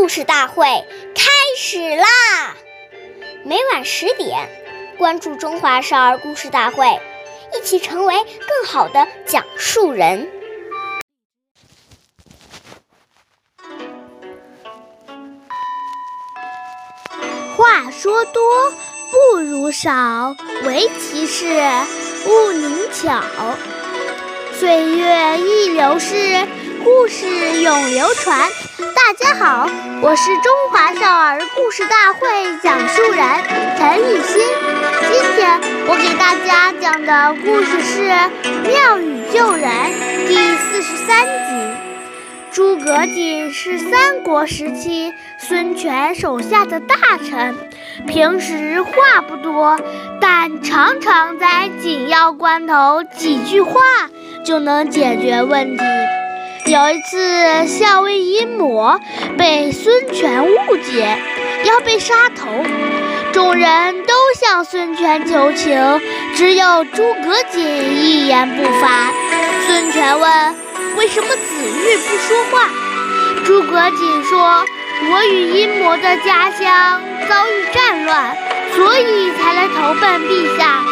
故事大会开始啦！每晚十点，关注《中华少儿故事大会》，一起成为更好的讲述人。话说多不如少，唯其事勿宁巧。岁月易流逝，故事永流传。大家好，我是中华少儿故事大会讲述人陈雨欣。今天我给大家讲的故事是《妙语救人》第四十三集。诸葛瑾是三国时期孙权手下的大臣，平时话不多，但常常在紧要关头几句话就能解决问题。有一次，校尉阴魔被孙权误解，要被杀头，众人都向孙权求情，只有诸葛瑾一言不发。孙权问。为什么子玉不说话？诸葛瑾说：“我与阴魔的家乡遭遇战乱，所以才来投奔陛下。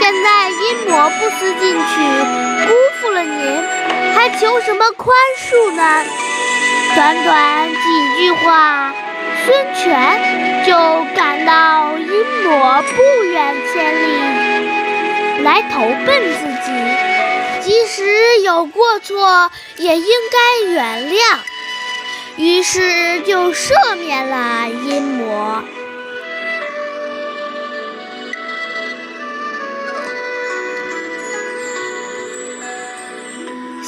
现在阴魔不思进取，辜，求什么宽恕呢？”短短几句话，孙权就感到阴谋不远千里来投奔自己。即使有过错，也应该原谅。于是就赦免了阴谋。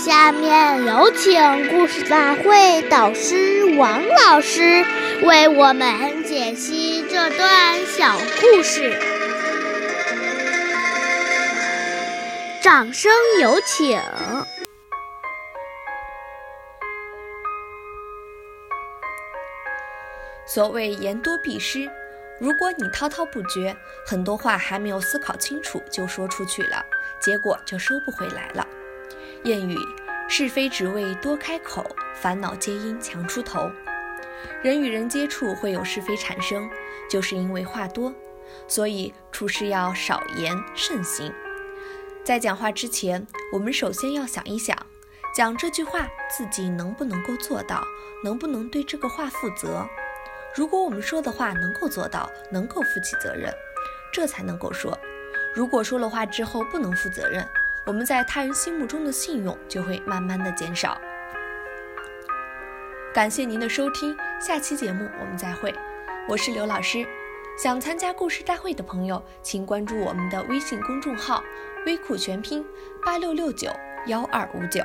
下面有请故事大会导师王老师为我们解析这段小故事。掌声有请。所谓言多必失，如果你滔滔不绝，很多话还没有思考清楚就说出去了，结果就收不回来了。谚语：是非只为多开口，烦恼皆因强出头。人与人接触会有是非产生，就是因为话多，所以处事要少言慎行。在讲话之前，我们首先要想一想，讲这句话自己能不能够做到，能不能对这个话负责。如果我们说的话能够做到，能够负起责任，这才能够说。如果说了话之后不能负责任，我们在他人心目中的信用就会慢慢的减少。感谢您的收听，下期节目我们再会。我是刘老师，想参加故事大会的朋友，请关注我们的微信公众号。微库全拼八六六九幺二五九。